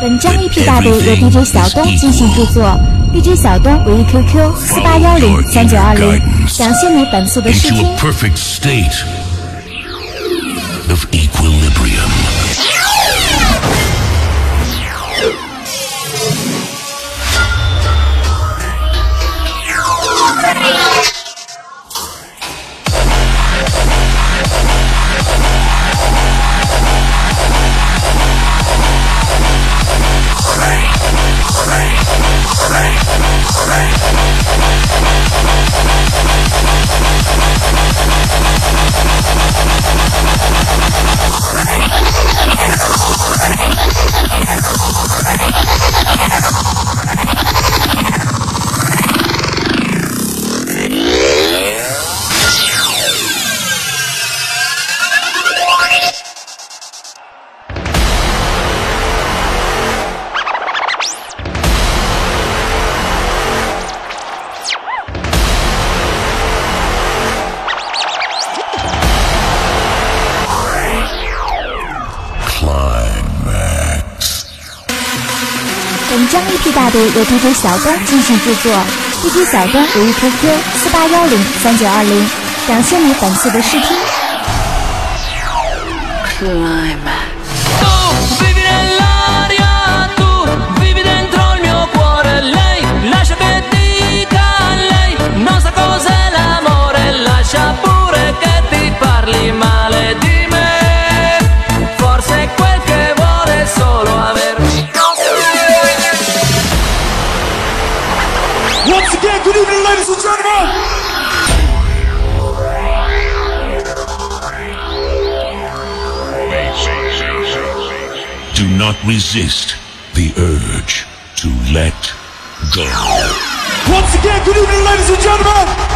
本章 EP 大碟由 DJ 小东进行制作，DJ 小东唯一 QQ 四八幺零三九二零，感谢你本次的试听。由 DJ 小东进行制作。DJ 小东留意 QQ 四八幺零三九二零，感谢你本次的试听。cannot resist the urge to let go. Once again, good evening, ladies and gentlemen.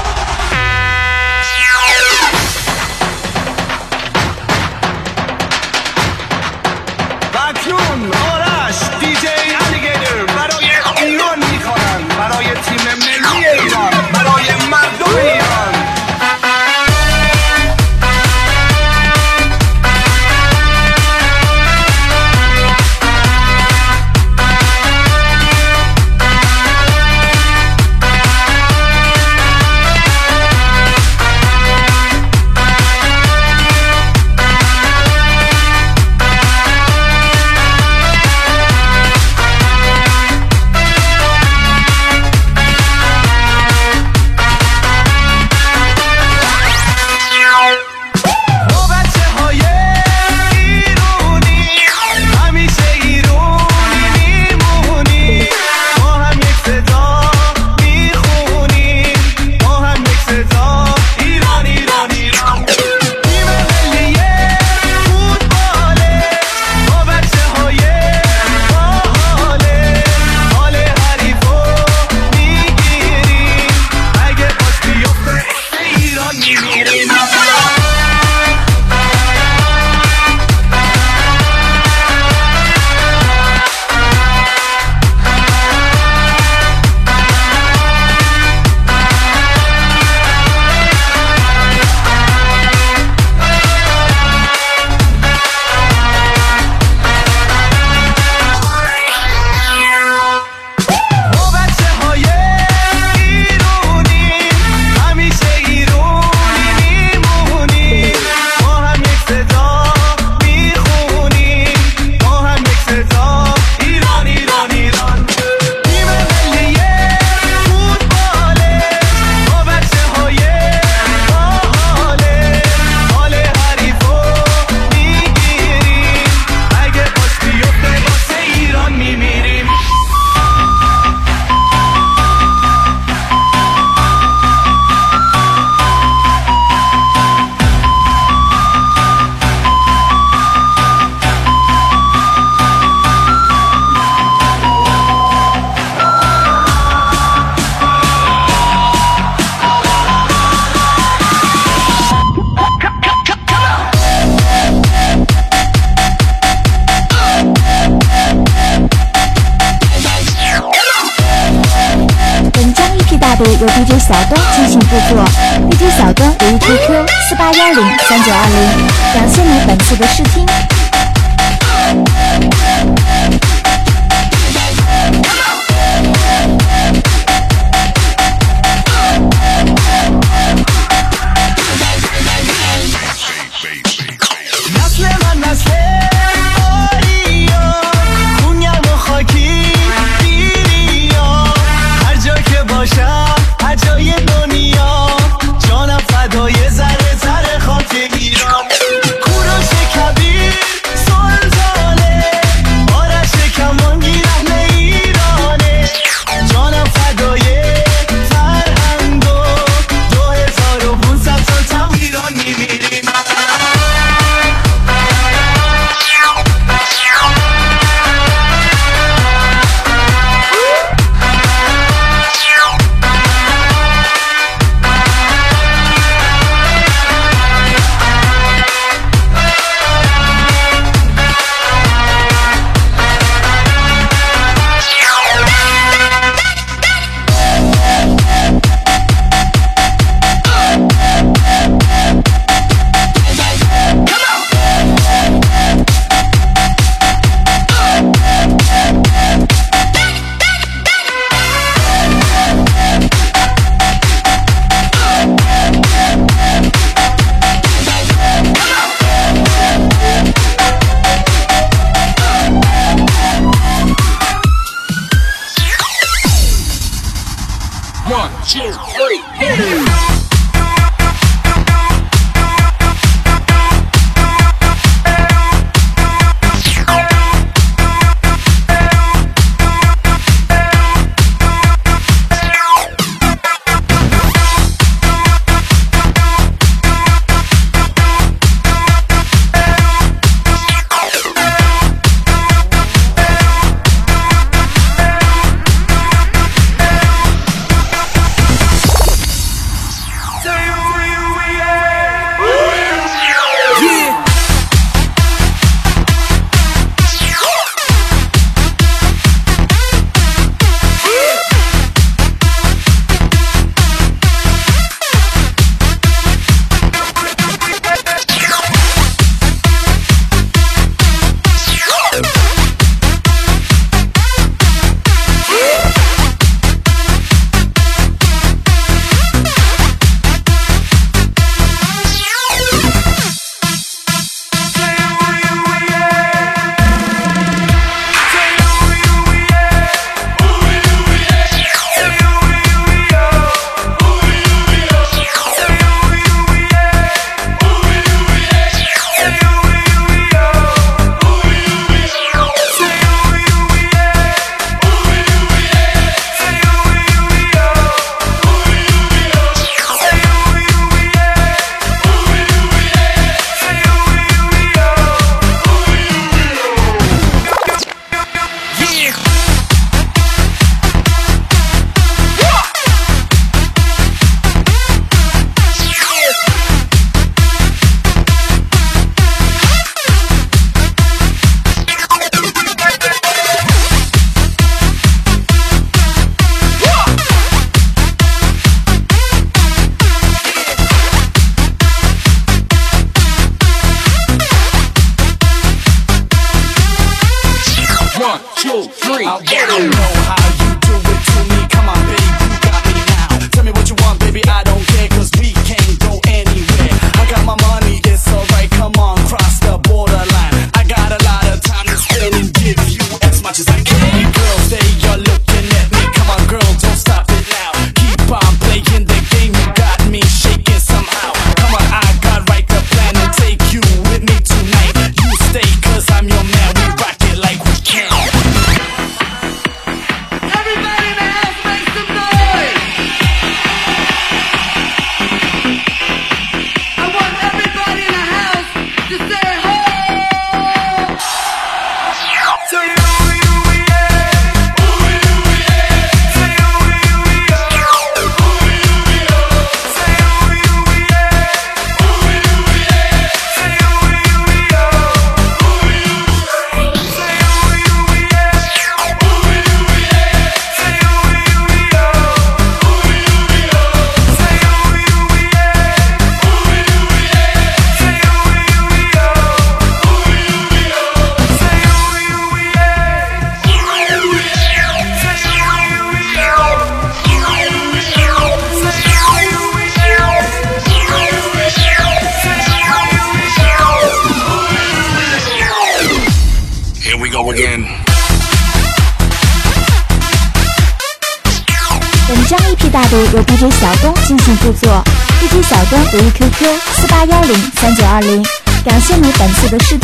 的是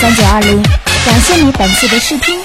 三九二零感谢你本次的视频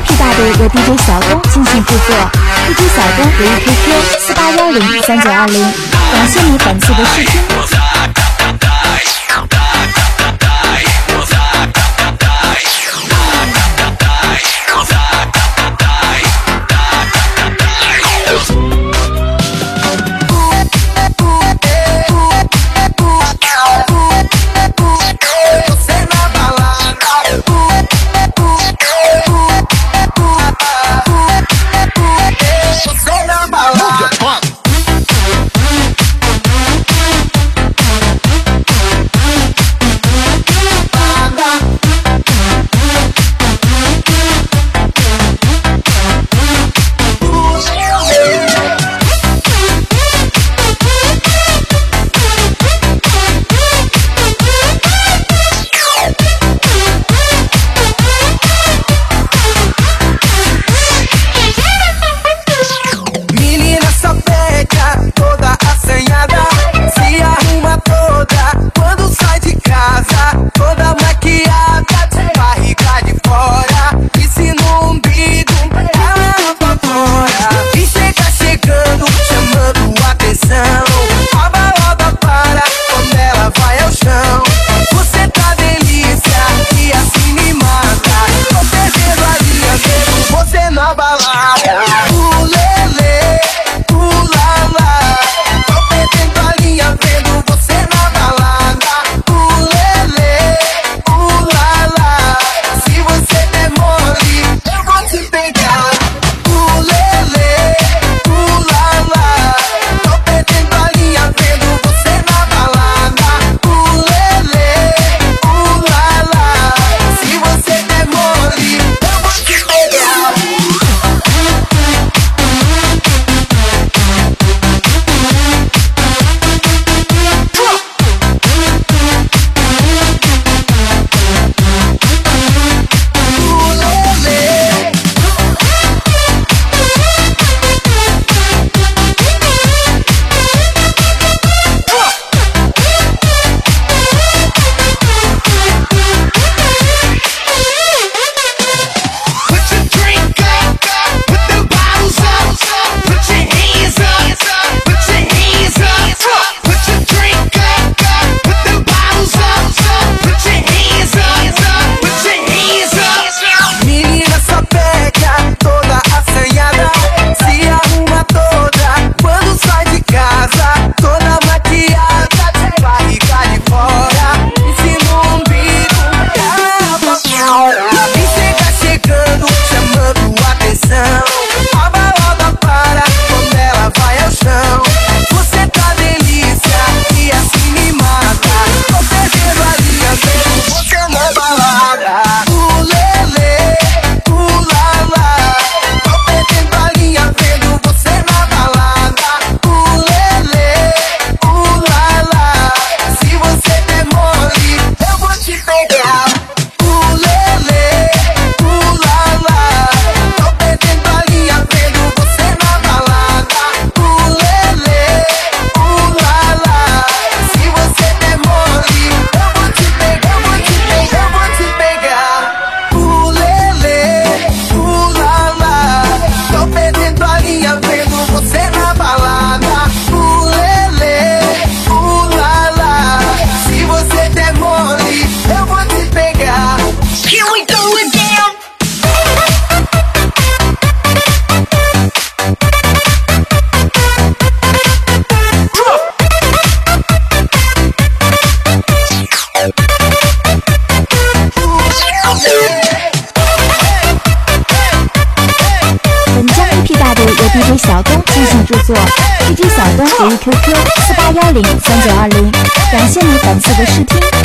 P 大队和 DJ 小东进行制作，DJ 小东留意 QQ 四八幺零三九二零，感谢你本次的试听。感谢你本次的试听。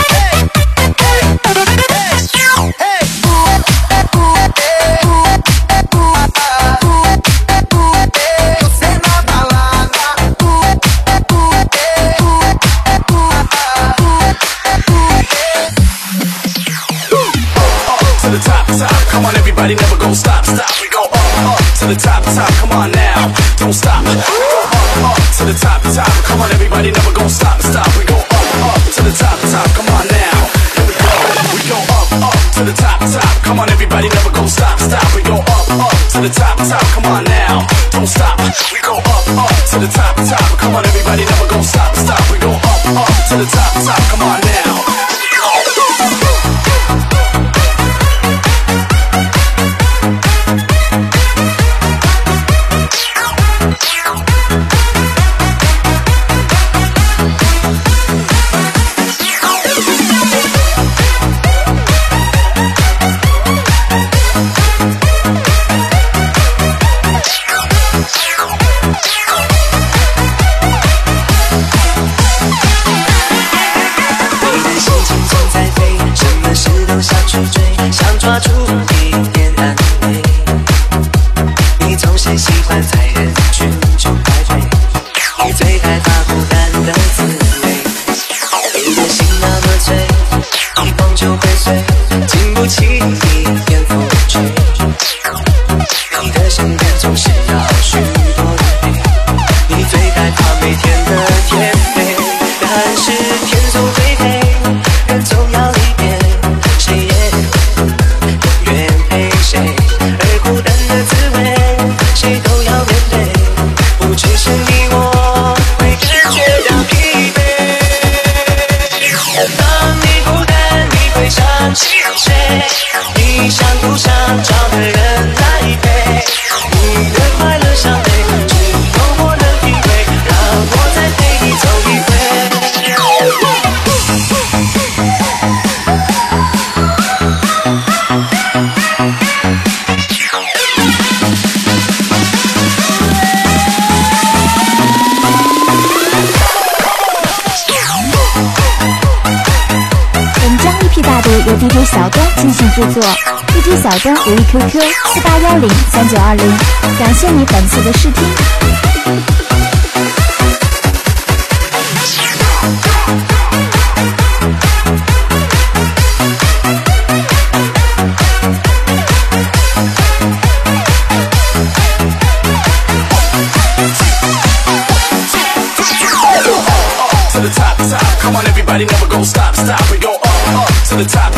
作，一只小灯，无一 QQ 四八幺零三九二零，感谢你本次的试听。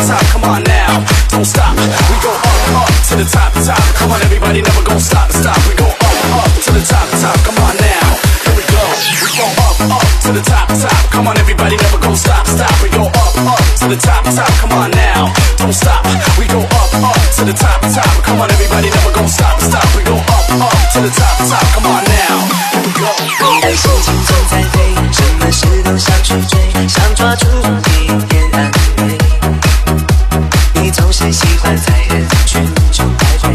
top, come on now, don't stop. We go up, up to the top, top. Come on, everybody, never gonna stop, stop. We go up, up to the top, top. Come on now, here we go. We go up, up to the top, top. Come on, everybody, never gonna stop, stop. We go up, up to the top, top. Come on now, don't stop. We go up, up to the top, top. Come on, everybody, never gonna stop, stop. We go up, up to the top, top. Come on now, here we go. 你的心情正在飞，什么事都想去追，想抓住一片安慰。总是喜欢在人群中徘徊。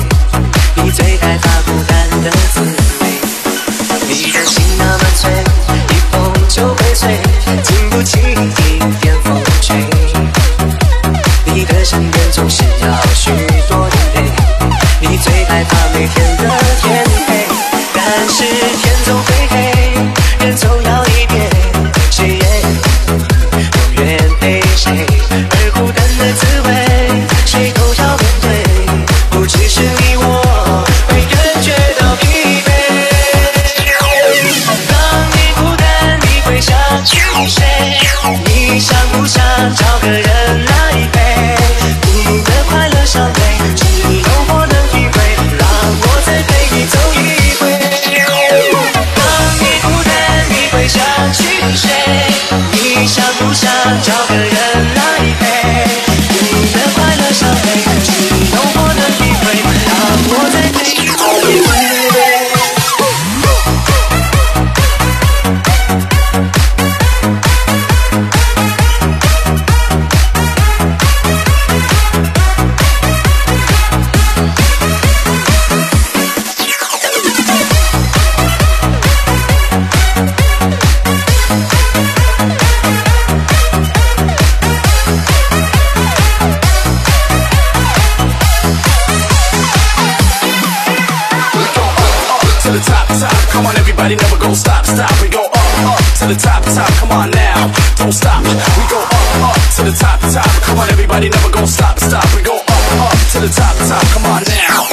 To the top, top. Come on now, don't stop. We go up, up to the top, top. Come on, everybody never go stop, stop. We go up, up to the top, top. Come on now.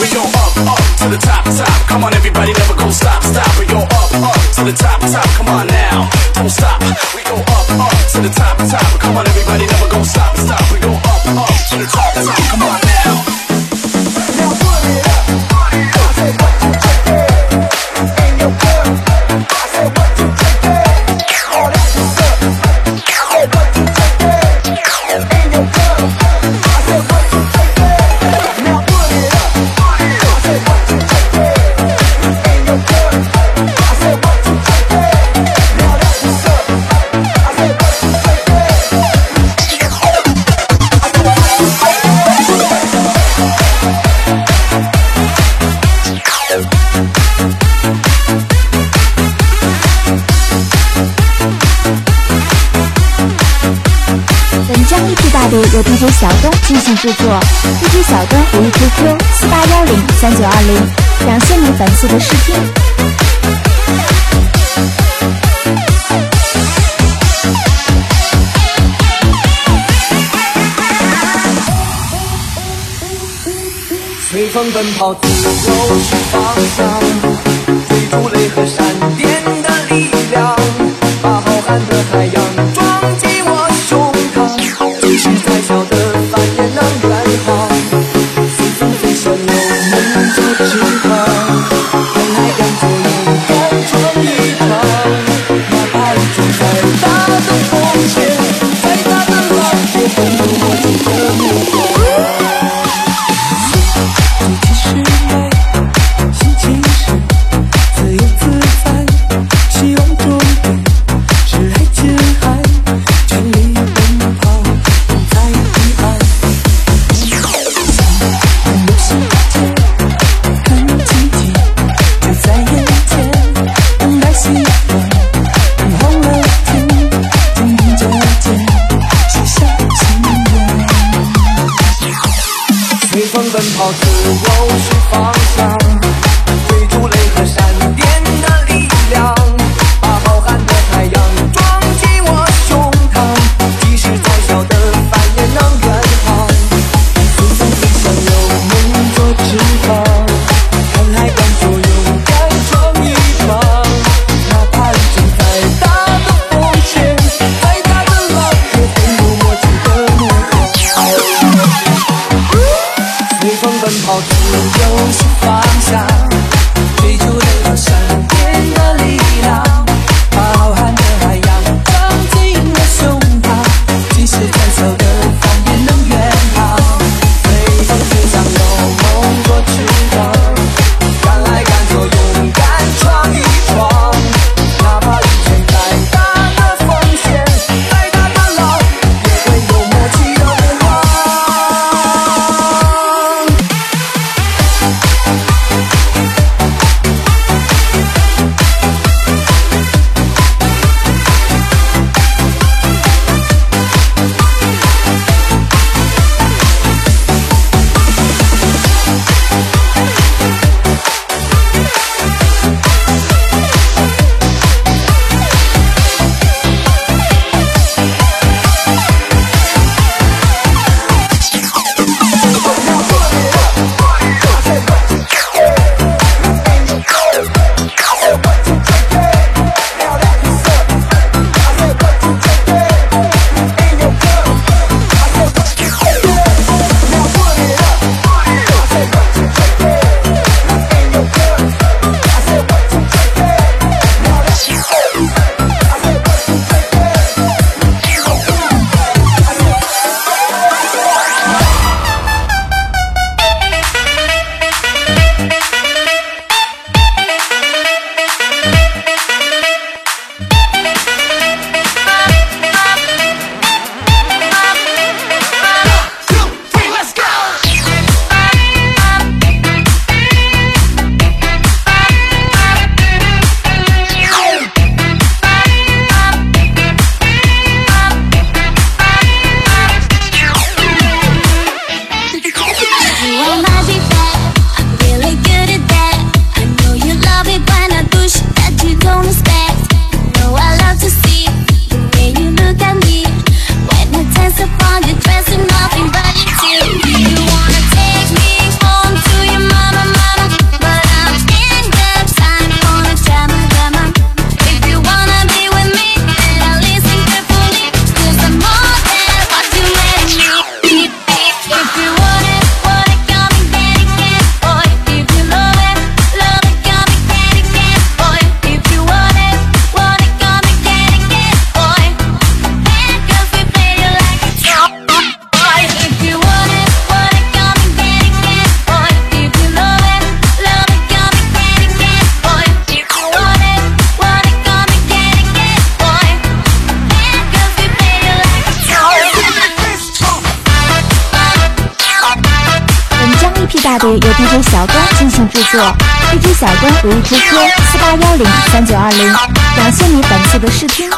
We go up, up to the top, top. Come on, everybody never go stop, stop. We go up, up to the top, top. Come on now, don't stop. We go up, up to the top, top. Come on, everybody never go stop, stop. We go up, up to the top, top. Come on now. 小东精心制作，DJ 小东活跃 QQ 四八幺零三九二零，感谢你粉丝的试听。随风奔跑，自由是方向，追逐雷和闪电的力量，把浩瀚的海洋装进我胸膛，即使再小的曲由 DJ 小东进行制作。DJ 小东，如意之说，四八幺零三九二零。感谢你本次的试听。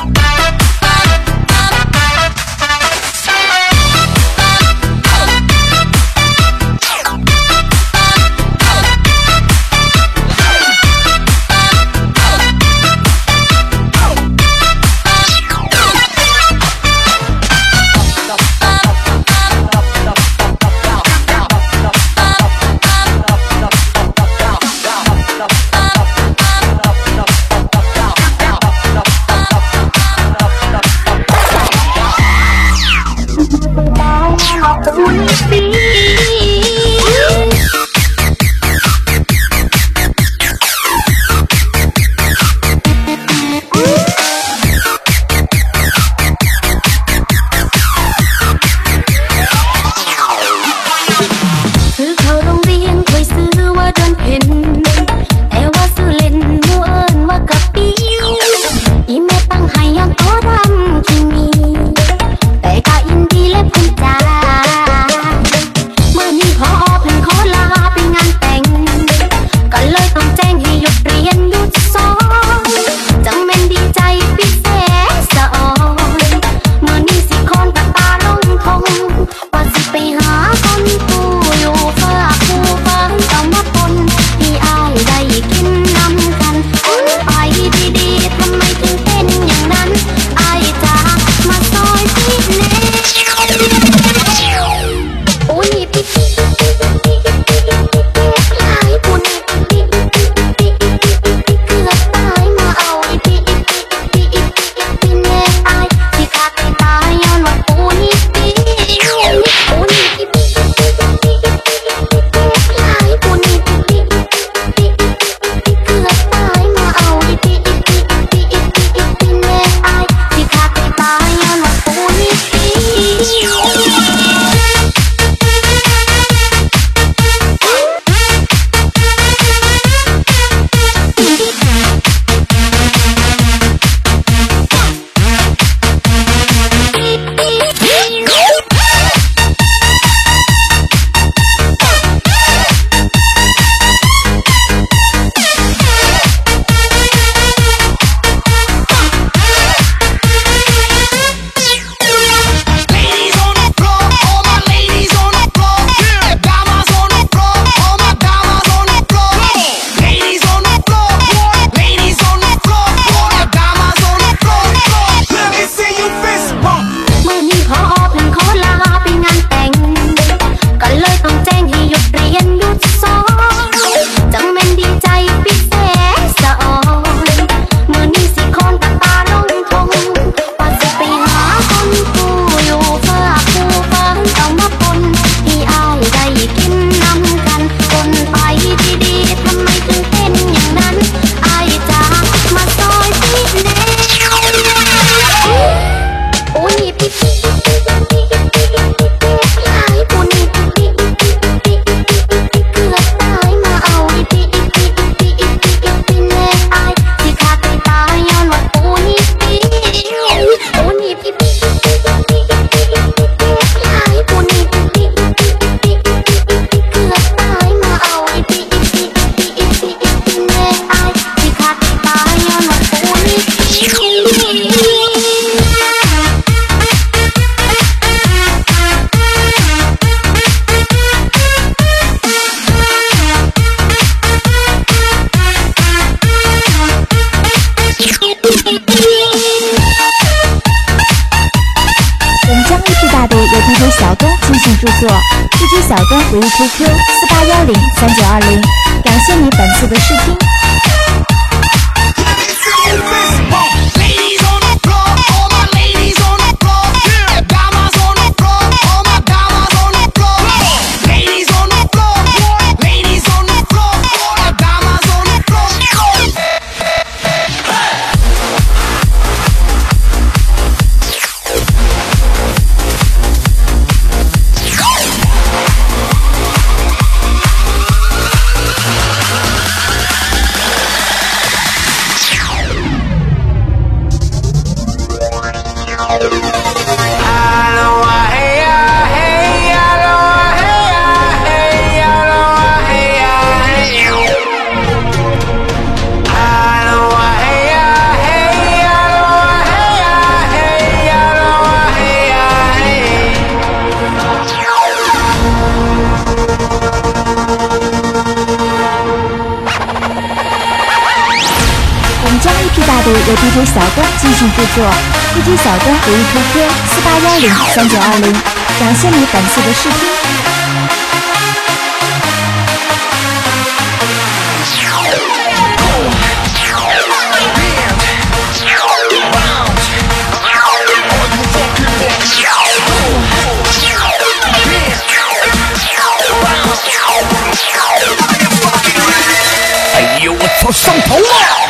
小东精心制作，DJ 小东留意 QQ 四八幺零三九二零，感谢你本次的试听。哎呦，我操，上头了！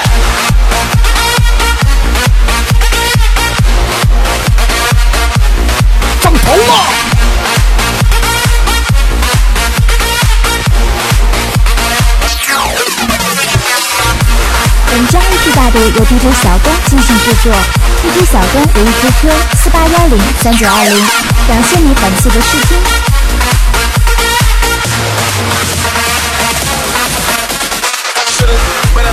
部由 DJ 小冬精心制作，DJ 小冬为 QQ 四八幺零三九二零，感谢你本次的试听。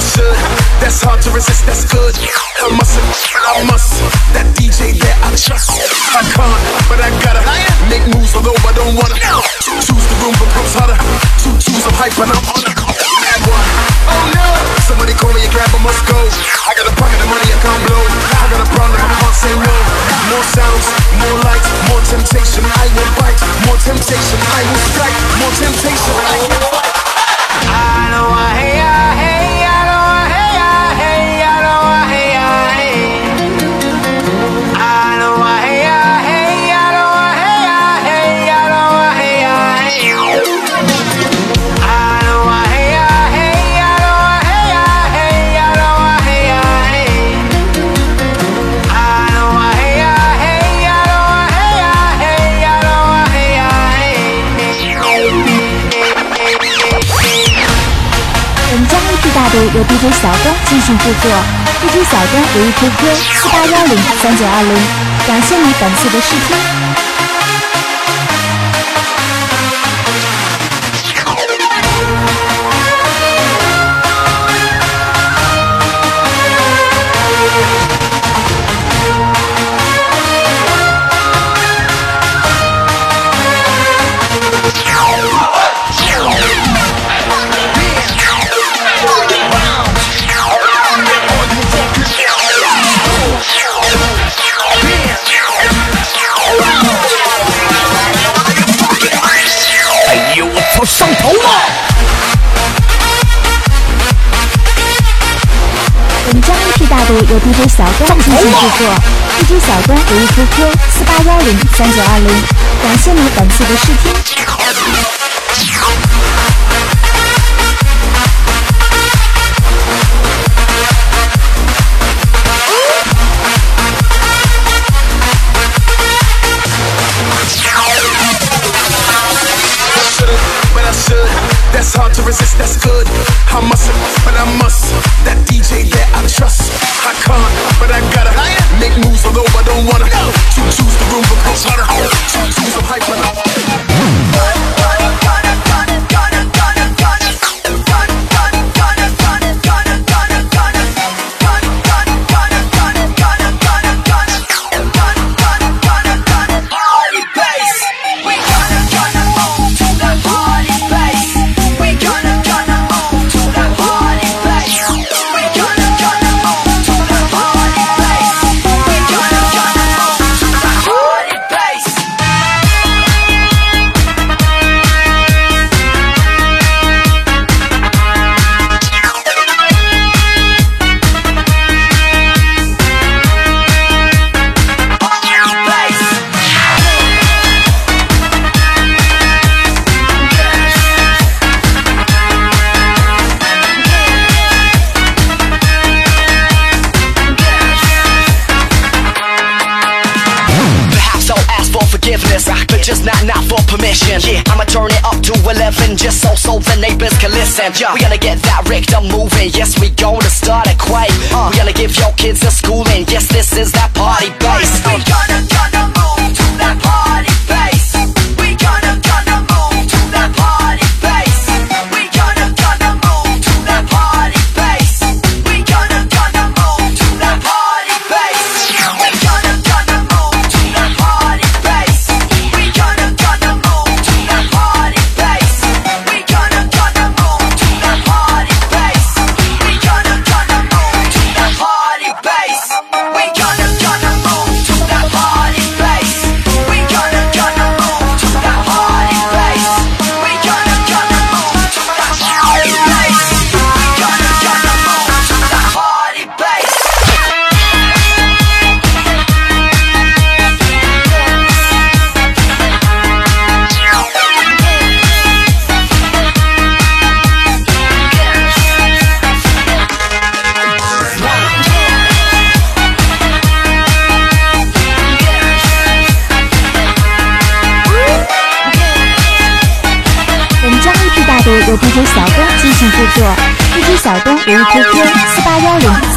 Should. That's hard to resist, that's good. I must, I must. That DJ that I trust. I can't, but I gotta make moves, although I don't wanna. Choose the room, but grows harder. Two twos of hype, and I'm on it. Oh no! Somebody call me a grab, I must go. I got a pocket of money I can't blow. I got a problem, I can't. More sounds, more lights, more temptation. I will. More temptation, I strike. More temptation, I fight. I know I I I 小东进行制作，DJ 小东留意 QQ 四八幺零三九二零，感谢你本次的试听。励志大队由 DJ 小东精心制作，DJ 小东留意 QQ 四八幺零三九二零，感谢你本次的试听。 should've, but I should. That's hard to resist, that's good. I mustn't, but I must. That DJ there I trust. I can't, but I gotta make moves, although I don't wanna. To choose the room, close harder. Two twos of hype,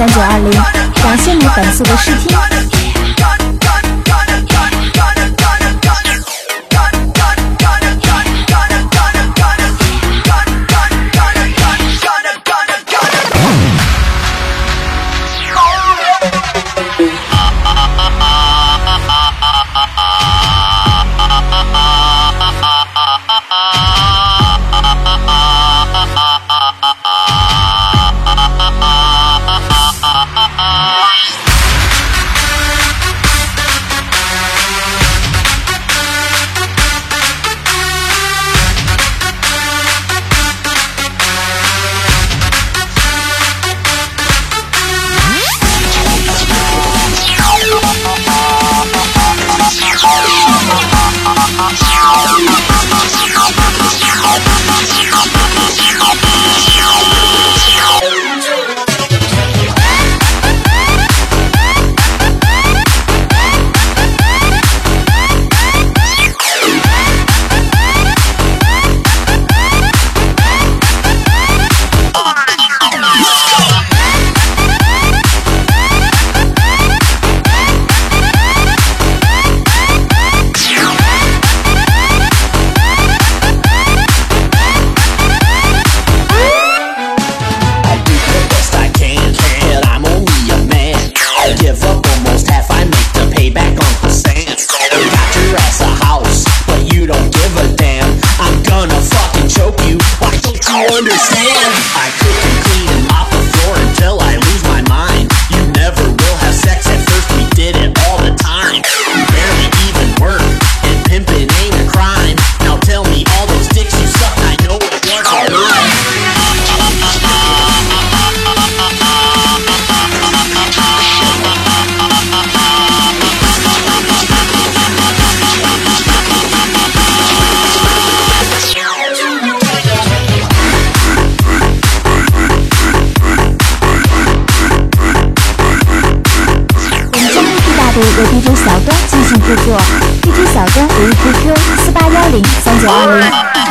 三九二零，感谢你本次的试听。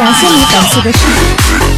感谢你感谢的视频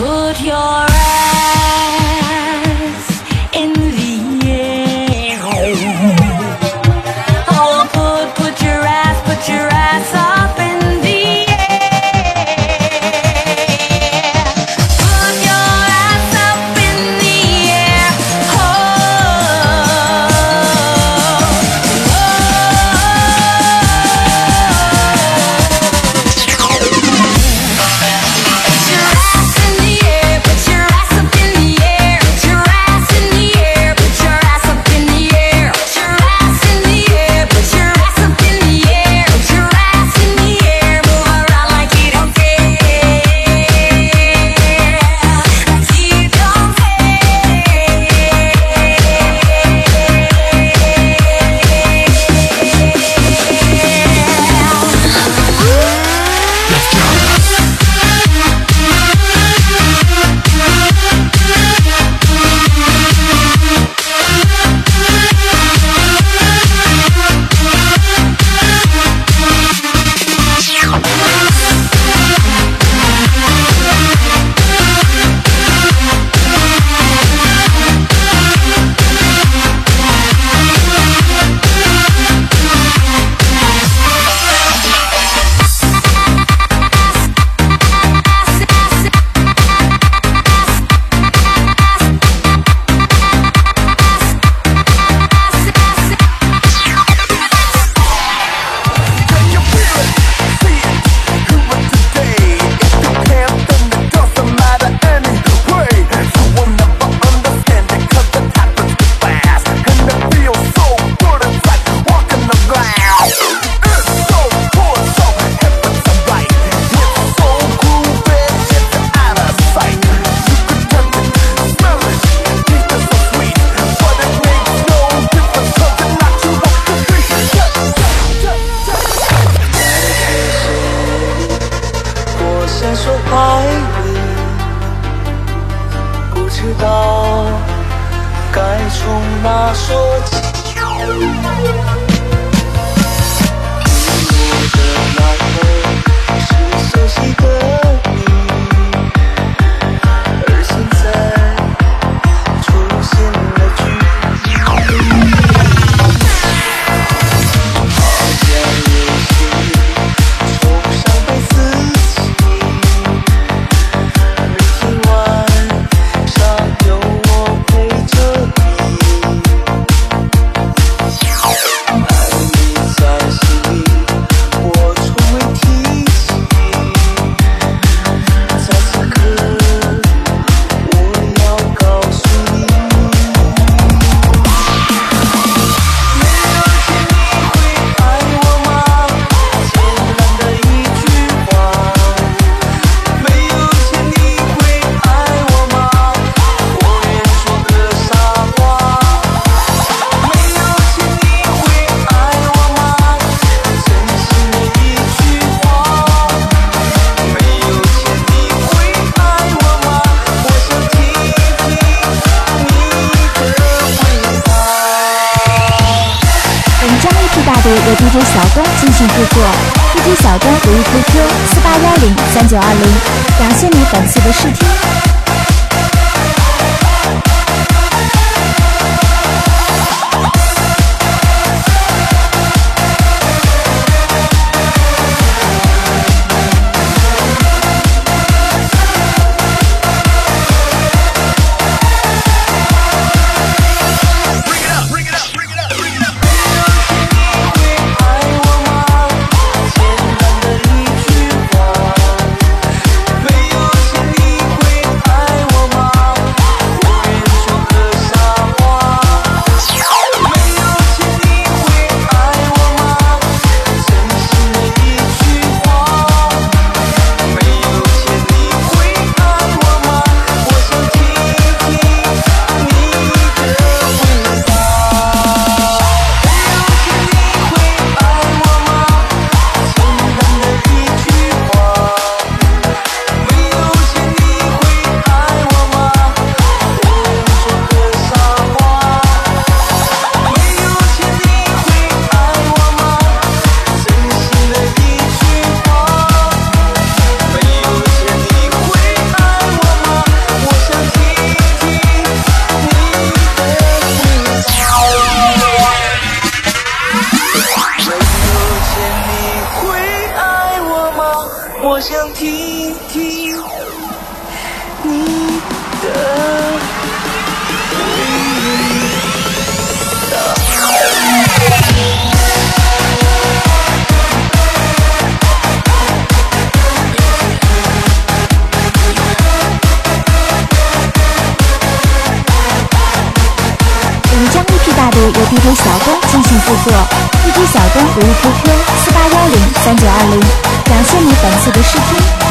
Put your Yeah. 行制作，DJ 小东如意 QQ 四八幺零三九二零，感谢你本次的试听。